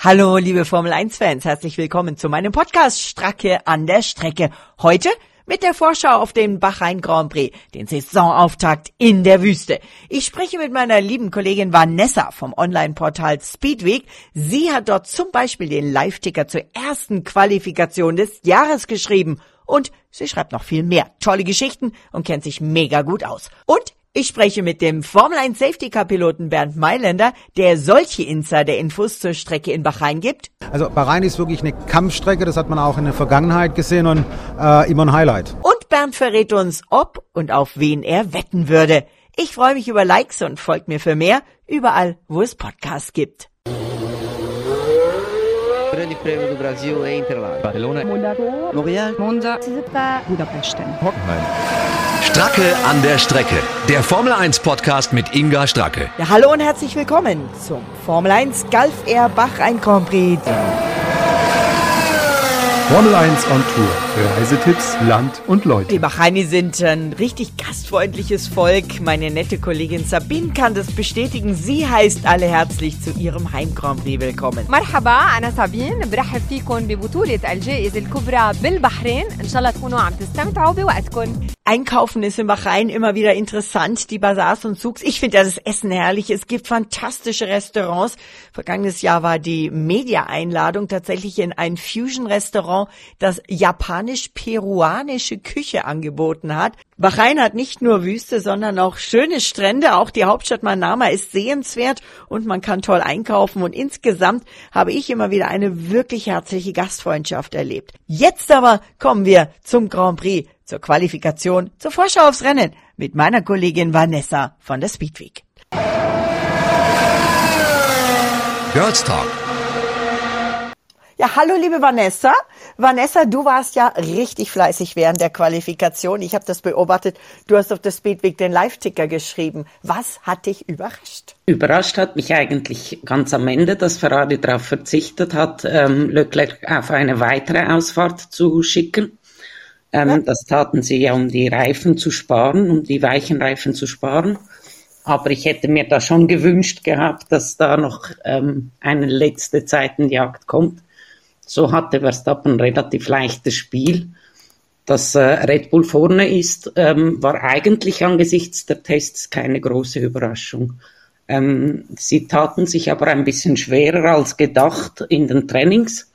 Hallo, liebe Formel 1-Fans, herzlich willkommen zu meinem Podcast Stracke an der Strecke. Heute mit der Vorschau auf den Bahrain Grand Prix, den Saisonauftakt in der Wüste. Ich spreche mit meiner lieben Kollegin Vanessa vom Online-Portal Speedweek. Sie hat dort zum Beispiel den Live-Ticker zur ersten Qualifikation des Jahres geschrieben. Und sie schreibt noch viel mehr tolle Geschichten und kennt sich mega gut aus. Und ich spreche mit dem Formel 1 Safety Car Piloten Bernd Mailänder, der solche Insider-Infos zur Strecke in Bahrain gibt. Also Bahrain ist wirklich eine Kampfstrecke, das hat man auch in der Vergangenheit gesehen und äh, immer ein Highlight. Und Bernd verrät uns, ob und auf wen er wetten würde. Ich freue mich über Likes und folgt mir für mehr überall, wo es Podcasts gibt. Grande Prêmio do Brasil em Interlagos. Barcelona. Monaco. Montreal. Monza. Budapest. Hockenheim. Stracke an der Strecke. Der Formel 1 Podcast mit Inga Stracke. Ja, hallo und herzlich willkommen zum Formel 1 Gulf Air Bahrain Grand Prix. Formel 1 on Tour. Reisetipps, Land und Leute. Die Bahraini sind ein richtig gastfreundliches Volk. Meine nette Kollegin Sabine kann das bestätigen. Sie heißt alle herzlich zu ihrem Heim Grand Prix willkommen. مرحبا أنا سابين برحب فيكم ببطولة الجائزة الكبرى بالبحرين إن شاء الله تكونوا عم تستمتعوا بوقتكم Einkaufen ist in Bahrain immer wieder interessant, die Bazars und Souks. Ich finde ja das Essen herrlich. Es gibt fantastische Restaurants. Vergangenes Jahr war die Media-Einladung tatsächlich in ein Fusion-Restaurant, das japanisch-peruanische Küche angeboten hat. Bahrain hat nicht nur Wüste, sondern auch schöne Strände. Auch die Hauptstadt Manama ist sehenswert und man kann toll einkaufen. Und insgesamt habe ich immer wieder eine wirklich herzliche Gastfreundschaft erlebt. Jetzt aber kommen wir zum Grand Prix zur Qualifikation, zur Vorschau aufs Rennen mit meiner Kollegin Vanessa von der Speedweek. Girls Talk. Ja, hallo liebe Vanessa. Vanessa, du warst ja richtig fleißig während der Qualifikation. Ich habe das beobachtet. Du hast auf der Speedweek den Live-Ticker geschrieben. Was hat dich überrascht? Überrascht hat mich eigentlich ganz am Ende, dass Ferrari darauf verzichtet hat, ähm, Leclerc auf eine weitere Ausfahrt zu schicken. Ähm, ja. Das taten sie ja, um die Reifen zu sparen, um die weichen Reifen zu sparen. Aber ich hätte mir da schon gewünscht gehabt, dass da noch ähm, eine letzte Zeitenjagd kommt. So hatte Verstappen ein relativ leichtes Spiel. Dass äh, Red Bull vorne ist, ähm, war eigentlich angesichts der Tests keine große Überraschung. Ähm, sie taten sich aber ein bisschen schwerer als gedacht in den Trainings.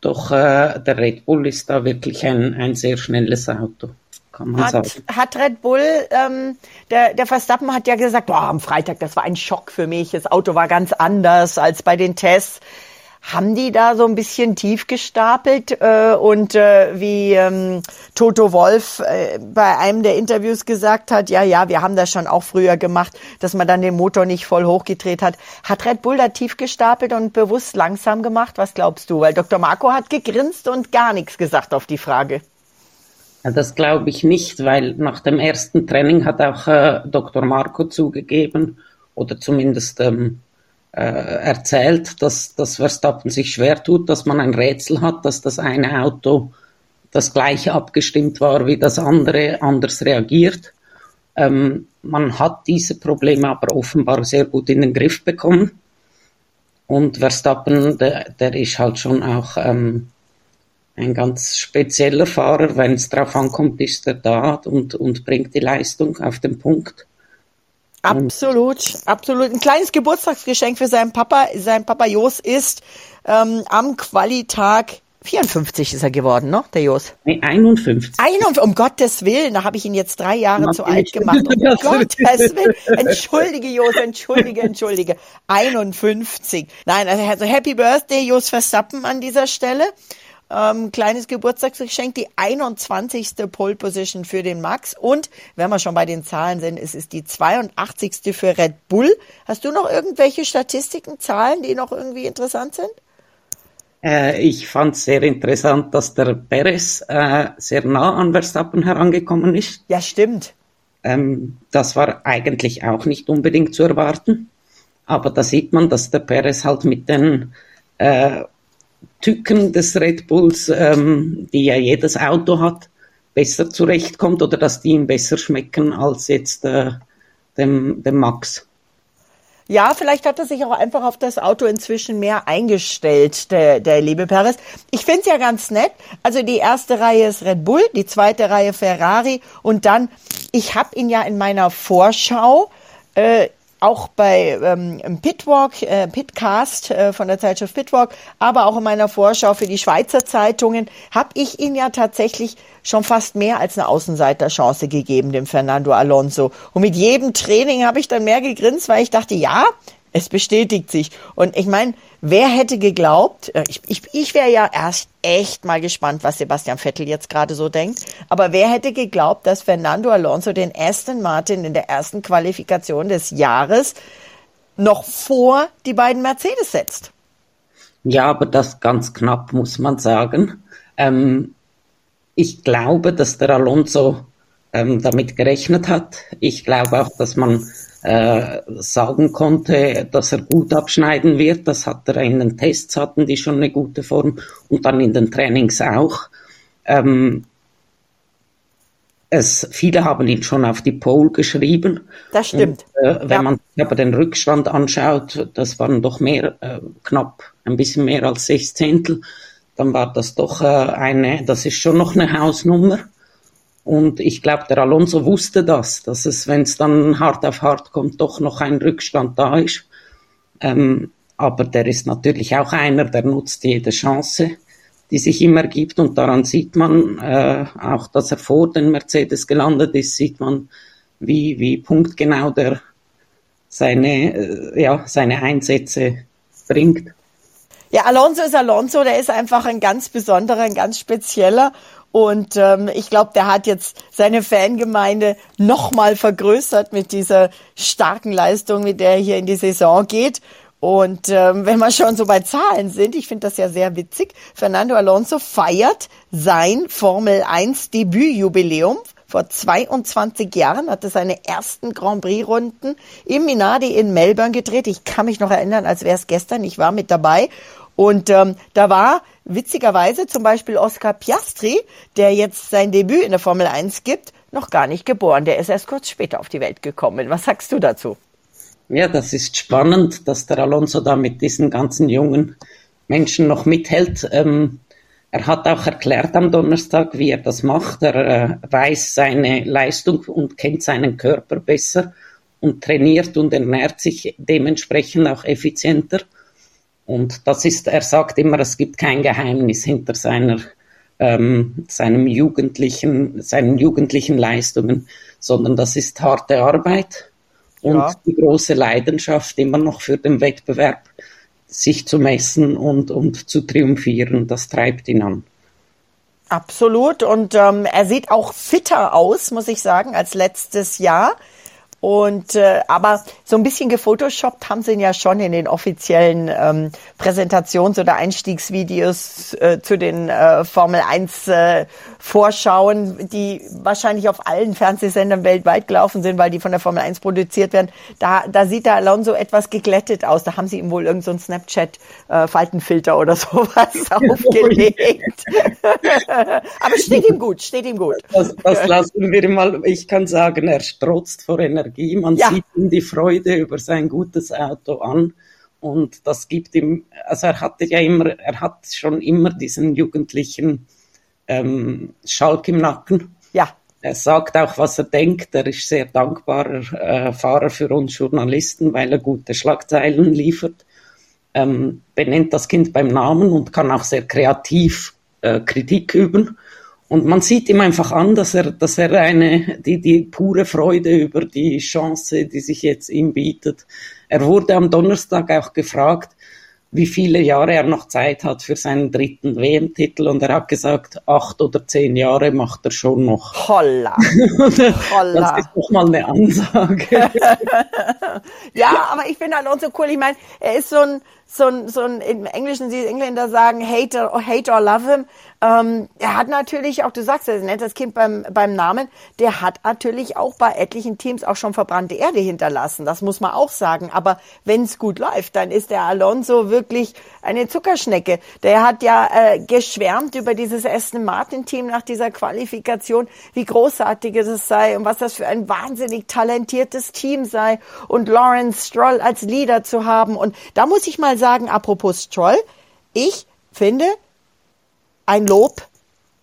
Doch äh, der Red Bull ist da wirklich ein, ein sehr schnelles Auto. Kann man hat, sagen. hat Red Bull, ähm, der, der Verstappen hat ja gesagt, boah, am Freitag, das war ein Schock für mich. Das Auto war ganz anders als bei den Tests. Haben die da so ein bisschen tief gestapelt äh, und äh, wie ähm, Toto Wolf äh, bei einem der Interviews gesagt hat, ja, ja, wir haben das schon auch früher gemacht, dass man dann den Motor nicht voll hochgedreht hat. Hat Red Bull da tief gestapelt und bewusst langsam gemacht? Was glaubst du? Weil Dr. Marco hat gegrinst und gar nichts gesagt auf die Frage. Das glaube ich nicht, weil nach dem ersten Training hat auch äh, Dr. Marco zugegeben oder zumindest ähm, äh, erzählt, dass, dass Verstappen sich schwer tut, dass man ein Rätsel hat, dass das eine Auto das gleiche abgestimmt war wie das andere, anders reagiert. Ähm, man hat diese Probleme aber offenbar sehr gut in den Griff bekommen. Und Verstappen, der, der ist halt schon auch ähm, ein ganz spezieller Fahrer. Wenn es darauf ankommt, ist er da und, und bringt die Leistung auf den Punkt. Absolut, absolut. Ein kleines Geburtstagsgeschenk für seinen Papa. Sein Papa Jos ist ähm, am Qualitag 54 ist er geworden, ne, der Jos? Nee, 51. 51, um Gottes Willen, da habe ich ihn jetzt drei Jahre zu alt gemacht. Um Gottes Willen. Entschuldige, Jos, entschuldige, entschuldige. 51. Nein, also Happy Birthday, Jos Verstappen an dieser Stelle. Ähm, kleines Geburtstagsgeschenk, die 21. Pole Position für den Max. Und wenn wir schon bei den Zahlen sind, es ist die 82. für Red Bull. Hast du noch irgendwelche Statistiken, Zahlen, die noch irgendwie interessant sind? Äh, ich fand es sehr interessant, dass der Perez äh, sehr nah an Verstappen herangekommen ist. Ja, stimmt. Ähm, das war eigentlich auch nicht unbedingt zu erwarten. Aber da sieht man, dass der Perez halt mit den äh, Tücken des Red Bulls, ähm, die ja jedes Auto hat, besser zurechtkommt oder dass die ihm besser schmecken als jetzt äh, dem, dem Max. Ja, vielleicht hat er sich auch einfach auf das Auto inzwischen mehr eingestellt, der, der liebe Perez. Ich find's ja ganz nett. Also die erste Reihe ist Red Bull, die zweite Reihe Ferrari und dann, ich habe ihn ja in meiner Vorschau äh, auch bei ähm, Pitwalk, äh, Pitcast äh, von der Zeitschrift Pitwalk, aber auch in meiner Vorschau für die Schweizer Zeitungen, habe ich ihn ja tatsächlich schon fast mehr als eine Außenseiterchance gegeben, dem Fernando Alonso. Und mit jedem Training habe ich dann mehr gegrinst, weil ich dachte, ja, es bestätigt sich. Und ich meine, wer hätte geglaubt, äh, ich, ich, ich wäre ja erst echt mal gespannt, was Sebastian Vettel jetzt gerade so denkt, aber wer hätte geglaubt, dass Fernando Alonso den Aston Martin in der ersten Qualifikation des Jahres noch vor die beiden Mercedes setzt? Ja, aber das ganz knapp, muss man sagen. Ähm, ich glaube, dass der Alonso ähm, damit gerechnet hat. Ich glaube auch, dass man äh, sagen konnte, dass er gut abschneiden wird. Das hat er in den Tests hatten die schon eine gute Form und dann in den Trainings auch. Ähm, es, viele haben ihn schon auf die Pole geschrieben. Das stimmt. Und, äh, wenn ja. man aber den Rückstand anschaut, das waren doch mehr, äh, knapp ein bisschen mehr als sechs Zehntel, dann war das doch äh, eine, das ist schon noch eine Hausnummer. Und ich glaube, der Alonso wusste das, dass es, wenn es dann hart auf hart kommt, doch noch ein Rückstand da ist. Ähm, aber der ist natürlich auch einer, der nutzt jede Chance, die sich ihm ergibt. Und daran sieht man äh, auch, dass er vor den Mercedes gelandet ist, sieht man, wie, wie punktgenau der seine, äh, ja, seine Einsätze bringt. Ja, Alonso ist Alonso, der ist einfach ein ganz besonderer, ein ganz spezieller. Und ähm, ich glaube, der hat jetzt seine Fangemeinde nochmal vergrößert mit dieser starken Leistung, mit der er hier in die Saison geht. Und ähm, wenn wir schon so bei Zahlen sind, ich finde das ja sehr witzig, Fernando Alonso feiert sein Formel 1 Debütjubiläum. Vor 22 Jahren hat er seine ersten Grand Prix-Runden im Minardi in Melbourne gedreht. Ich kann mich noch erinnern, als wäre es gestern. Ich war mit dabei. Und ähm, da war witzigerweise zum Beispiel Oscar Piastri, der jetzt sein Debüt in der Formel 1 gibt, noch gar nicht geboren. Der ist erst kurz später auf die Welt gekommen. Was sagst du dazu? Ja, das ist spannend, dass der Alonso da mit diesen ganzen jungen Menschen noch mithält. Ähm, er hat auch erklärt am Donnerstag, wie er das macht. Er äh, weiß seine Leistung und kennt seinen Körper besser und trainiert und ernährt sich dementsprechend auch effizienter. Und das ist, er sagt immer, es gibt kein Geheimnis hinter seiner, ähm, seinem jugendlichen, seinen jugendlichen Leistungen, sondern das ist harte Arbeit und ja. die große Leidenschaft immer noch für den Wettbewerb, sich zu messen und, und zu triumphieren. Das treibt ihn an. Absolut. Und ähm, er sieht auch fitter aus, muss ich sagen, als letztes Jahr. Und äh, aber so ein bisschen gefotoshoppt haben sie ihn ja schon in den offiziellen ähm, Präsentations- oder Einstiegsvideos äh, zu den äh, Formel 1 äh, Vorschauen, die wahrscheinlich auf allen Fernsehsendern weltweit gelaufen sind, weil die von der Formel 1 produziert werden. Da, da sieht der Alonso etwas geglättet aus. Da haben sie ihm wohl irgendeinen so Snapchat äh, Faltenfilter oder sowas aufgelegt. aber steht ihm gut, steht ihm gut. Das, das lassen wir mal. Ich kann sagen, er strotzt vor Energie. Energie, man ja. sieht ihm die Freude über sein gutes Auto an. Und das gibt ihm, also er hatte ja immer, er hat schon immer diesen jugendlichen ähm, Schalk im Nacken. Ja. Er sagt auch, was er denkt. Er ist sehr dankbarer äh, Fahrer für uns Journalisten, weil er gute Schlagzeilen liefert. Ähm, benennt das Kind beim Namen und kann auch sehr kreativ äh, Kritik üben. Und man sieht ihm einfach an, dass er, dass er eine, die, die pure Freude über die Chance, die sich jetzt ihm bietet. Er wurde am Donnerstag auch gefragt, wie viele Jahre er noch Zeit hat für seinen dritten WM-Titel und er hat gesagt, acht oder zehn Jahre macht er schon noch. Holla. Holla. Das ist doch mal eine Ansage. ja, aber ich finde Alonso cool. Ich meine, er ist so ein, so ein, so ein im Englischen, die Engländer sagen, hate or, hate or love him. Ähm, er hat natürlich auch, du sagst, er nennt das Kind beim, beim Namen, der hat natürlich auch bei etlichen Teams auch schon verbrannte Erde hinterlassen. Das muss man auch sagen. Aber wenn es gut läuft, dann ist der Alonso wirklich eine Zuckerschnecke. Der hat ja äh, geschwärmt über dieses Aston Martin Team nach dieser Qualifikation, wie großartig es sei und was das für ein wahnsinnig talentiertes Team sei und Lawrence Stroll als Leader zu haben. Und da muss ich mal sagen, apropos Stroll, ich finde ein Lob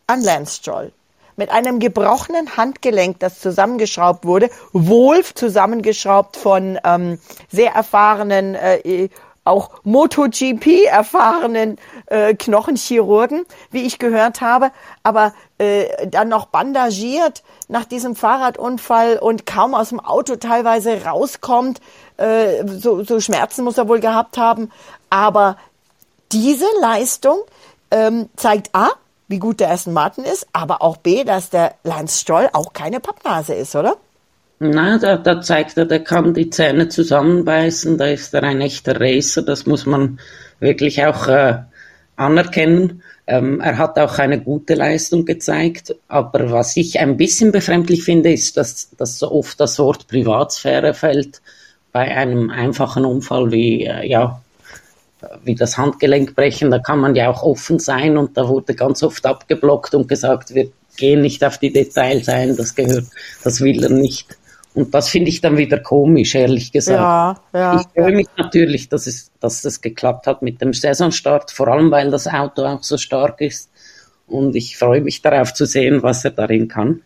an Lance Stroll. Mit einem gebrochenen Handgelenk, das zusammengeschraubt wurde, wohl zusammengeschraubt von ähm, sehr erfahrenen äh, auch MotoGP erfahrenen äh, Knochenchirurgen, wie ich gehört habe, aber äh, dann noch bandagiert nach diesem Fahrradunfall und kaum aus dem Auto teilweise rauskommt. Äh, so, so Schmerzen muss er wohl gehabt haben. Aber diese Leistung ähm, zeigt A, wie gut der Aston Martin ist, aber auch B, dass der Lance Stroll auch keine Pappnase ist, oder? Na, da, da zeigt er, der kann die Zähne zusammenbeißen, da ist er ein echter Racer, das muss man wirklich auch äh, anerkennen. Ähm, er hat auch eine gute Leistung gezeigt, aber was ich ein bisschen befremdlich finde, ist, dass, dass so oft das Wort Privatsphäre fällt bei einem einfachen Unfall wie, äh, ja, wie das Handgelenk brechen, da kann man ja auch offen sein und da wurde ganz oft abgeblockt und gesagt, wir gehen nicht auf die Details ein, das gehört, das will er nicht. Und das finde ich dann wieder komisch, ehrlich gesagt. Ja, ja, ich freue mich natürlich, dass es, dass es geklappt hat mit dem Saisonstart, vor allem weil das Auto auch so stark ist. Und ich freue mich darauf zu sehen, was er darin kann.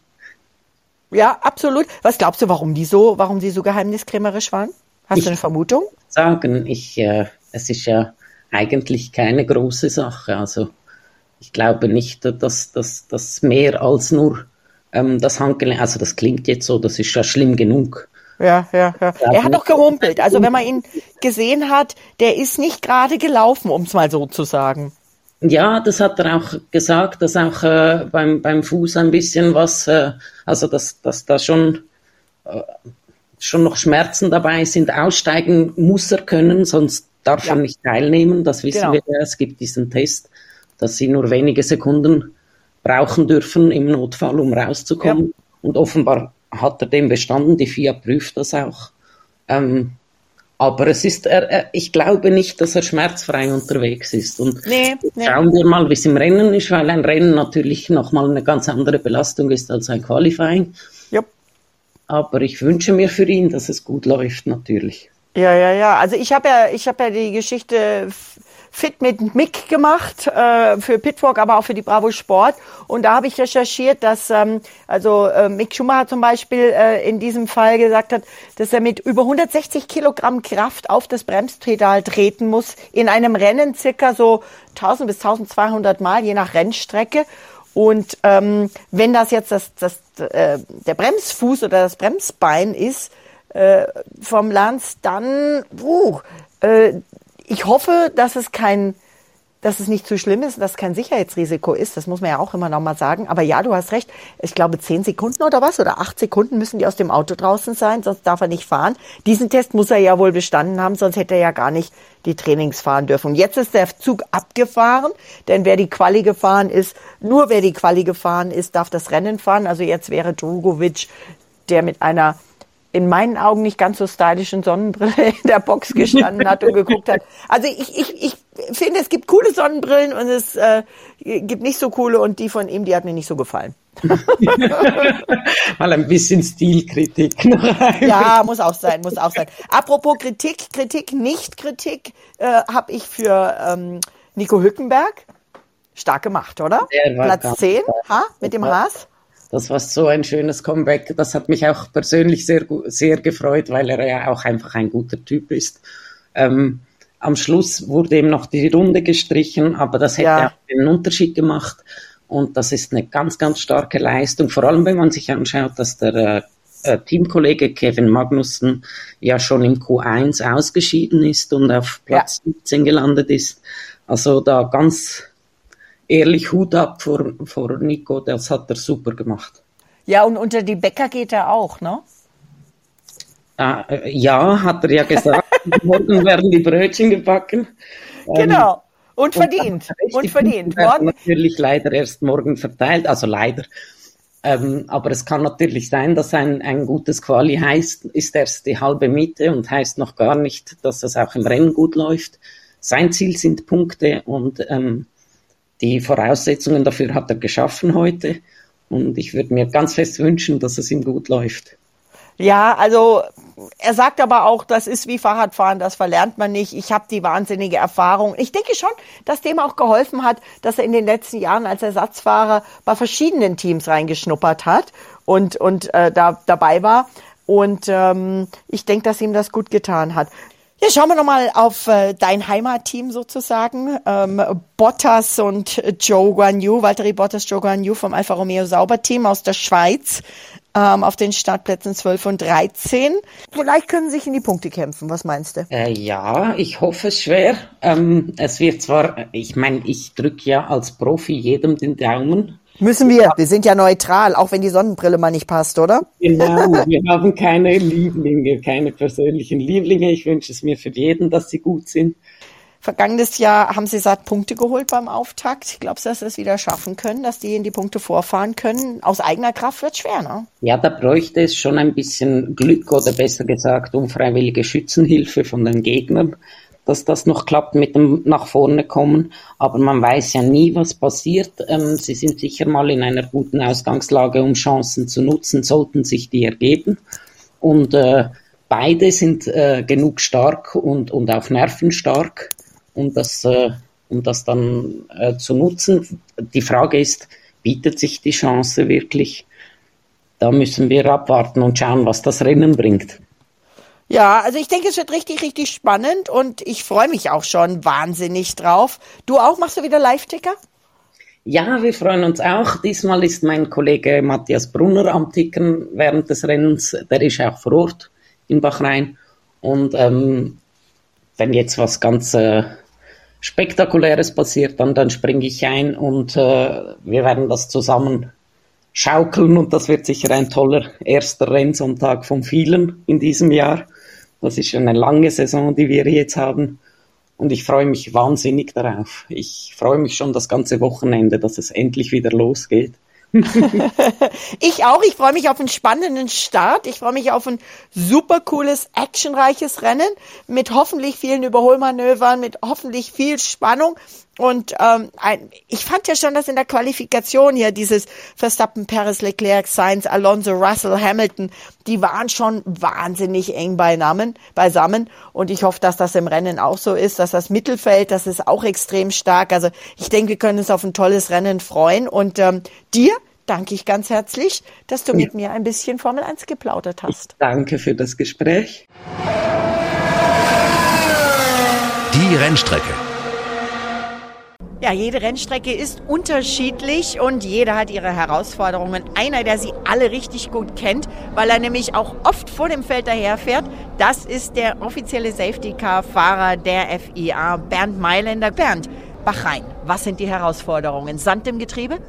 Ja, absolut. Was glaubst du, warum die so, warum sie so geheimniskrämerisch waren? Hast ich du eine Vermutung? Sagen, ich, äh, es ist ja eigentlich keine große Sache. Also ich glaube nicht, dass das mehr als nur ähm, das Handgelenk, also das klingt jetzt so, das ist ja schlimm genug. Ja, ja, ja. Er hat doch gerumpelt. Also wenn man ihn gesehen hat, der ist nicht gerade gelaufen, um es mal so zu sagen. Ja, das hat er auch gesagt, dass auch äh, beim, beim Fuß ein bisschen was, äh, also dass, dass da schon, äh, schon noch Schmerzen dabei sind. Aussteigen muss er können, sonst darf ja. er nicht teilnehmen. Das wissen genau. wir ja. Es gibt diesen Test, dass sie nur wenige Sekunden brauchen dürfen im Notfall, um rauszukommen. Ja. Und offenbar hat er den bestanden. Die FIA prüft das auch. Ähm, aber es ist, er, ich glaube nicht, dass er schmerzfrei unterwegs ist. Und nee, nee. schauen wir mal, wie es im Rennen ist, weil ein Rennen natürlich nochmal eine ganz andere Belastung ist als ein Qualifying. Yep. Aber ich wünsche mir für ihn, dass es gut läuft, natürlich. Ja, ja, ja. Also ich habe ja, ich habe ja die Geschichte fit mit Mick gemacht äh, für Pitwalk, aber auch für die Bravo Sport. Und da habe ich recherchiert, dass ähm, also äh, Mick Schumacher zum Beispiel äh, in diesem Fall gesagt hat, dass er mit über 160 Kilogramm Kraft auf das Bremspedal treten muss in einem Rennen circa so 1000 bis 1200 Mal je nach Rennstrecke. Und ähm, wenn das jetzt das, das äh, der Bremsfuß oder das Bremsbein ist äh, vom Lanz, dann uh, äh, ich hoffe, dass es kein, dass es nicht zu schlimm ist, dass es kein Sicherheitsrisiko ist. Das muss man ja auch immer noch mal sagen. Aber ja, du hast recht. Ich glaube, zehn Sekunden oder was oder acht Sekunden müssen die aus dem Auto draußen sein, sonst darf er nicht fahren. Diesen Test muss er ja wohl bestanden haben, sonst hätte er ja gar nicht die Trainings fahren dürfen. Und jetzt ist der Zug abgefahren, denn wer die Quali gefahren ist, nur wer die Quali gefahren ist, darf das Rennen fahren. Also jetzt wäre Drugovic, der mit einer in meinen Augen nicht ganz so stylischen Sonnenbrille in der Box gestanden hat und geguckt hat. Also ich, ich, ich finde, es gibt coole Sonnenbrillen und es äh, gibt nicht so coole und die von ihm, die hat mir nicht so gefallen. Mal ein bisschen Stilkritik. ja, muss auch sein, muss auch sein. Apropos Kritik, Kritik, nicht Kritik, äh, habe ich für ähm, Nico Hückenberg stark gemacht, oder? Platz 10, ha, mit dem Haas. Das war so ein schönes Comeback. Das hat mich auch persönlich sehr, sehr gefreut, weil er ja auch einfach ein guter Typ ist. Ähm, am Schluss wurde ihm noch die Runde gestrichen, aber das hätte ja. auch einen Unterschied gemacht. Und das ist eine ganz, ganz starke Leistung. Vor allem, wenn man sich anschaut, dass der äh, äh Teamkollege Kevin Magnussen ja schon im Q1 ausgeschieden ist und auf Platz ja. 17 gelandet ist. Also da ganz ehrlich Hut ab vor, vor Nico, das hat er super gemacht. Ja, und unter die Bäcker geht er auch, ne? Äh, ja, hat er ja gesagt. Morgen werden die Brötchen gebacken. Genau. Und verdient. Und, und verdient. Morgen natürlich leider erst morgen verteilt, also leider. Ähm, aber es kann natürlich sein, dass ein, ein gutes Quali heißt, ist erst die halbe Miete und heißt noch gar nicht, dass es auch im Rennen gut läuft. Sein Ziel sind Punkte und ähm, die Voraussetzungen dafür hat er geschaffen heute. Und ich würde mir ganz fest wünschen, dass es ihm gut läuft. Ja, also er sagt aber auch, das ist wie Fahrradfahren, das verlernt man nicht. Ich habe die wahnsinnige Erfahrung. Ich denke schon, dass dem auch geholfen hat, dass er in den letzten Jahren als Ersatzfahrer bei verschiedenen Teams reingeschnuppert hat und, und äh, da dabei war. Und ähm, ich denke, dass ihm das gut getan hat. Ja, schauen wir nochmal auf äh, dein Heimatteam sozusagen. Ähm, Bottas und Joe Guan Yu, Valtteri Bottas, Joe Guan Yu vom Alfa Romeo Sauberteam aus der Schweiz ähm, auf den Startplätzen 12 und 13. Vielleicht können sie sich in die Punkte kämpfen. Was meinst du? Äh, ja, ich hoffe es schwer. Ähm, es wird zwar, ich meine, ich drücke ja als Profi jedem den Daumen. Müssen wir. Wir sind ja neutral, auch wenn die Sonnenbrille mal nicht passt, oder? Genau, wir haben keine Lieblinge, keine persönlichen Lieblinge. Ich wünsche es mir für jeden, dass sie gut sind. Vergangenes Jahr haben sie satt Punkte geholt beim Auftakt. Glaubst du, dass sie es wieder schaffen können, dass die in die Punkte vorfahren können? Aus eigener Kraft wird schwer, ne? Ja, da bräuchte es schon ein bisschen Glück oder besser gesagt unfreiwillige Schützenhilfe von den Gegnern, dass das noch klappt mit dem nach vorne kommen. Aber man weiß ja nie, was passiert. Ähm, sie sind sicher mal in einer guten Ausgangslage, um Chancen zu nutzen, sollten sich die ergeben. Und äh, beide sind äh, genug stark und, und auf Nerven stark um das, äh, um das dann äh, zu nutzen. Die Frage ist, bietet sich die Chance wirklich? Da müssen wir abwarten und schauen, was das Rennen bringt. Ja, also ich denke, es wird richtig, richtig spannend und ich freue mich auch schon wahnsinnig drauf. Du auch? Machst du wieder Live-Ticker? Ja, wir freuen uns auch. Diesmal ist mein Kollege Matthias Brunner am Tickern während des Rennens. Der ist auch vor Ort in Bachrhein. Und ähm, wenn jetzt was ganz äh, Spektakuläres passiert, dann, dann springe ich ein und äh, wir werden das zusammen schaukeln und das wird sicher ein toller erster Rennsonntag von vielen in diesem Jahr. Das ist eine lange Saison, die wir jetzt haben und ich freue mich wahnsinnig darauf. Ich freue mich schon das ganze Wochenende, dass es endlich wieder losgeht. ich auch. Ich freue mich auf einen spannenden Start. Ich freue mich auf ein super cooles, actionreiches Rennen mit hoffentlich vielen Überholmanövern, mit hoffentlich viel Spannung. Und ähm, ein, ich fand ja schon, dass in der Qualifikation hier dieses Verstappen, Paris, Leclerc, Sainz, Alonso, Russell, Hamilton, die waren schon wahnsinnig eng beinamen, beisammen. Und ich hoffe, dass das im Rennen auch so ist, dass das Mittelfeld, das ist auch extrem stark. Also ich denke, wir können uns auf ein tolles Rennen freuen. Und ähm, dir danke ich ganz herzlich, dass du mit mir ein bisschen Formel 1 geplaudert hast. Ich danke für das Gespräch. Die Rennstrecke. Ja, jede Rennstrecke ist unterschiedlich und jeder hat ihre Herausforderungen. Einer, der sie alle richtig gut kennt, weil er nämlich auch oft vor dem Feld daherfährt, das ist der offizielle Safety-Car-Fahrer der FIA, Bernd Mailänder. Bernd, Bachrhein, was sind die Herausforderungen? Sand im Getriebe?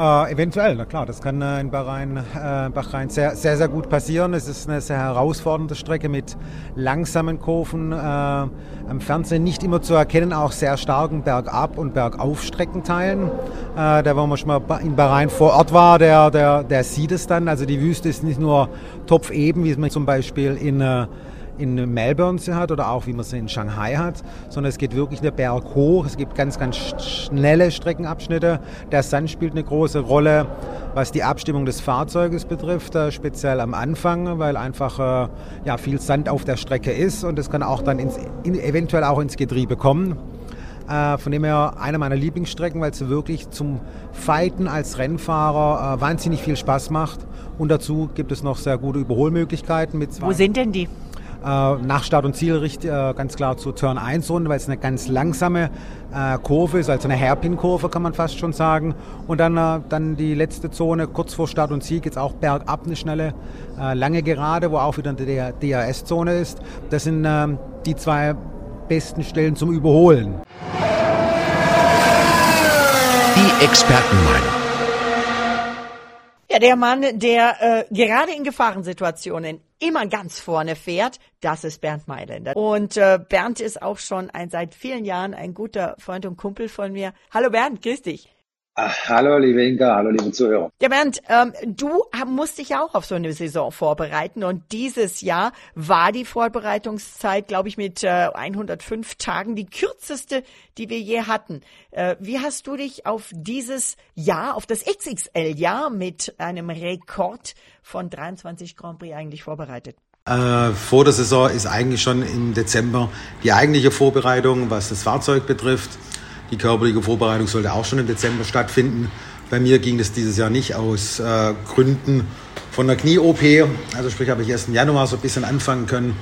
Äh, eventuell, na klar, das kann äh, in Bahrain, äh, Bahrain sehr, sehr, sehr gut passieren. Es ist eine sehr herausfordernde Strecke mit langsamen Kurven, äh, am Fernsehen nicht immer zu erkennen, auch sehr starken Bergab- und Bergaufstreckenteilen. Äh, der, wo man schon mal in Bahrain vor Ort war, der, der, der sieht es dann. Also die Wüste ist nicht nur topfeben, wie man zum Beispiel in äh, in Melbourne hat oder auch wie man sie in Shanghai hat, sondern es geht wirklich der Berg hoch. Es gibt ganz, ganz schnelle Streckenabschnitte. Der Sand spielt eine große Rolle, was die Abstimmung des Fahrzeuges betrifft, äh, speziell am Anfang, weil einfach äh, ja, viel Sand auf der Strecke ist und es kann auch dann ins, in, eventuell auch ins Getriebe kommen. Äh, von dem her eine meiner Lieblingsstrecken, weil es wirklich zum Fighten als Rennfahrer wahnsinnig viel Spaß macht. Und dazu gibt es noch sehr gute Überholmöglichkeiten. Mit Wo sind denn die? Äh, nach Start und Ziel richtig, äh, ganz klar zur Turn 1 Runde, weil es eine ganz langsame äh, Kurve ist, also eine Hairpin-Kurve kann man fast schon sagen. Und dann, dann die letzte Zone, kurz vor Start und Ziel, geht es auch bergab eine schnelle, lange Gerade, wo auch wieder eine DRS-Zone ist. Das sind ähm, die zwei besten Stellen zum Überholen. Die Expertenmeinung. Ja, der Mann, der äh, gerade in Gefahrensituationen immer ganz vorne fährt, das ist Bernd Mailänder. Und äh, Bernd ist auch schon ein seit vielen Jahren ein guter Freund und Kumpel von mir. Hallo Bernd, grüß dich. Ach, hallo, liebe Inka, hallo, liebe Zuhörer. Ja, Bernd, ähm, du musst dich ja auch auf so eine Saison vorbereiten und dieses Jahr war die Vorbereitungszeit, glaube ich, mit äh, 105 Tagen die kürzeste, die wir je hatten. Äh, wie hast du dich auf dieses Jahr, auf das XXL-Jahr mit einem Rekord von 23 Grand Prix eigentlich vorbereitet? Äh, vor der Saison ist eigentlich schon im Dezember die eigentliche Vorbereitung, was das Fahrzeug betrifft. Die körperliche Vorbereitung sollte auch schon im Dezember stattfinden. Bei mir ging das dieses Jahr nicht aus äh, Gründen von der Knie-OP. Also sprich, habe ich erst im Januar so ein bisschen anfangen können.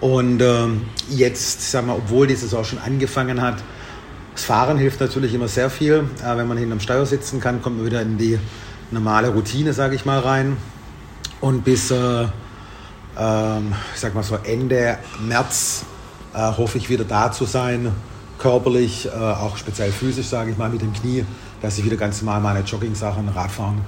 Und ähm, jetzt, sagen wir, obwohl die Saison schon angefangen hat, das Fahren hilft natürlich immer sehr viel. Äh, wenn man hinterm Steuer sitzen kann, kommt man wieder in die normale Routine, sage ich mal, rein. Und bis, äh, ähm, ich sag mal so Ende März äh, hoffe ich wieder da zu sein körperlich, äh, auch speziell physisch, sage ich mal, mit dem Knie, dass ich wieder ganz normal meine Jogging-Sachen, Radfahren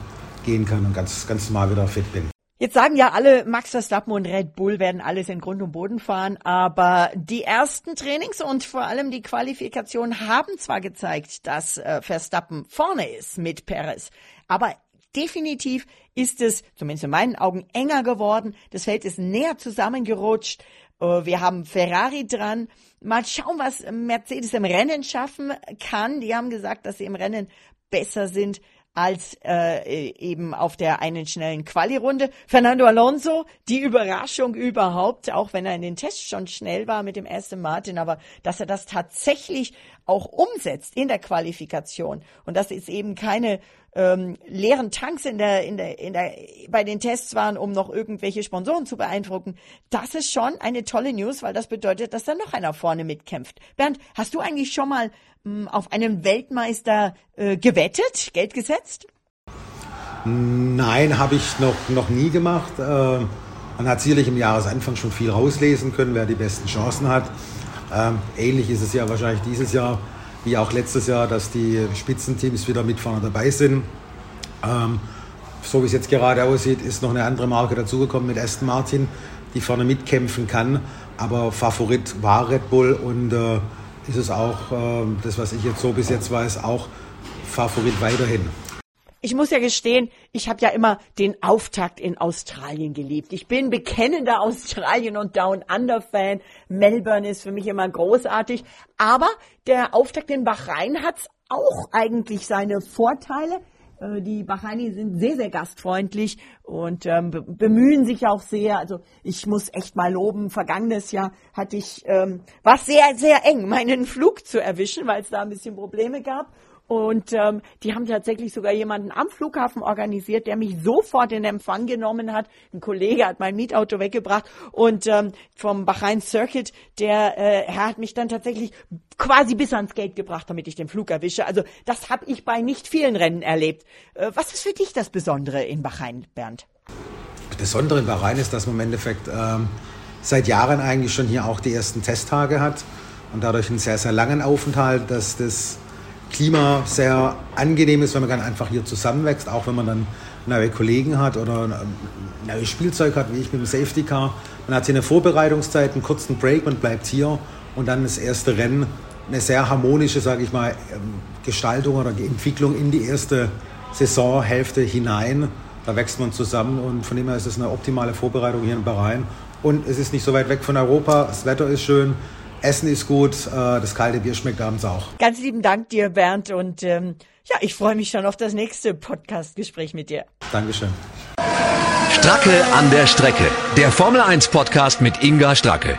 gehen kann und ganz, ganz normal wieder fit bin. Jetzt sagen ja alle, Max Verstappen und Red Bull werden alles in Grund und Boden fahren, aber die ersten Trainings und vor allem die Qualifikation haben zwar gezeigt, dass äh, Verstappen vorne ist mit Perez, aber definitiv ist es, zumindest in meinen Augen, enger geworden. Das Feld ist näher zusammengerutscht. Äh, wir haben Ferrari dran. Mal schauen, was Mercedes im Rennen schaffen kann. Die haben gesagt, dass sie im Rennen besser sind als äh, eben auf der einen schnellen Quali-Runde. Fernando Alonso, die Überraschung überhaupt, auch wenn er in den Tests schon schnell war mit dem Aston Martin, aber dass er das tatsächlich auch umsetzt in der Qualifikation und dass es eben keine ähm, leeren Tanks in der, in der, in der, bei den Tests waren, um noch irgendwelche Sponsoren zu beeindrucken. Das ist schon eine tolle News, weil das bedeutet, dass da noch einer vorne mitkämpft. Bernd, hast du eigentlich schon mal mh, auf einen Weltmeister äh, gewettet, Geld gesetzt? Nein, habe ich noch, noch nie gemacht. Äh, man hat sicherlich im Jahresanfang schon viel rauslesen können, wer die besten Chancen hat. Ähm, ähnlich ist es ja wahrscheinlich dieses Jahr wie auch letztes Jahr, dass die Spitzenteams wieder mit vorne dabei sind. Ähm, so wie es jetzt gerade aussieht, ist noch eine andere Marke dazugekommen mit Aston Martin, die vorne mitkämpfen kann. Aber Favorit war Red Bull und äh, ist es auch, äh, das was ich jetzt so bis jetzt weiß, auch Favorit weiterhin. Ich muss ja gestehen, ich habe ja immer den Auftakt in Australien geliebt. Ich bin bekennender Australien- und Down-Under-Fan. Melbourne ist für mich immer großartig. Aber der Auftakt in Bahrain hat auch eigentlich seine Vorteile. Äh, die Bahraini sind sehr, sehr gastfreundlich und ähm, bemühen sich auch sehr. Also ich muss echt mal loben. Vergangenes Jahr hatte ich ähm, war sehr, sehr eng, meinen Flug zu erwischen, weil es da ein bisschen Probleme gab. Und ähm, die haben tatsächlich sogar jemanden am Flughafen organisiert, der mich sofort in Empfang genommen hat. Ein Kollege hat mein Mietauto weggebracht und ähm, vom Bahrain Circuit, der äh, Herr hat mich dann tatsächlich quasi bis ans Gate gebracht, damit ich den Flug erwische. Also das habe ich bei nicht vielen Rennen erlebt. Äh, was ist für dich das Besondere in Bahrain, Bernd? Das Besondere in Bahrain ist, dass man im Endeffekt ähm, seit Jahren eigentlich schon hier auch die ersten Testtage hat und dadurch einen sehr, sehr langen Aufenthalt, dass das Klima sehr angenehm ist, wenn man dann einfach hier zusammenwächst, auch wenn man dann neue Kollegen hat oder neues Spielzeug hat, wie ich mit dem Safety Car. Man hat hier eine Vorbereitungszeit, einen kurzen Break, man bleibt hier und dann das erste Rennen. Eine sehr harmonische, sage ich mal, ähm, Gestaltung oder Entwicklung in die erste Saisonhälfte hinein. Da wächst man zusammen und von dem her ist es eine optimale Vorbereitung hier in Bahrain. Und es ist nicht so weit weg von Europa, das Wetter ist schön. Essen ist gut, äh, das kalte Bier schmeckt abends auch. Ganz lieben Dank dir, Bernd. Und ähm, ja, ich freue mich schon auf das nächste Podcast-Gespräch mit dir. Dankeschön. Stracke an der Strecke. Der Formel 1 Podcast mit Inga Stracke.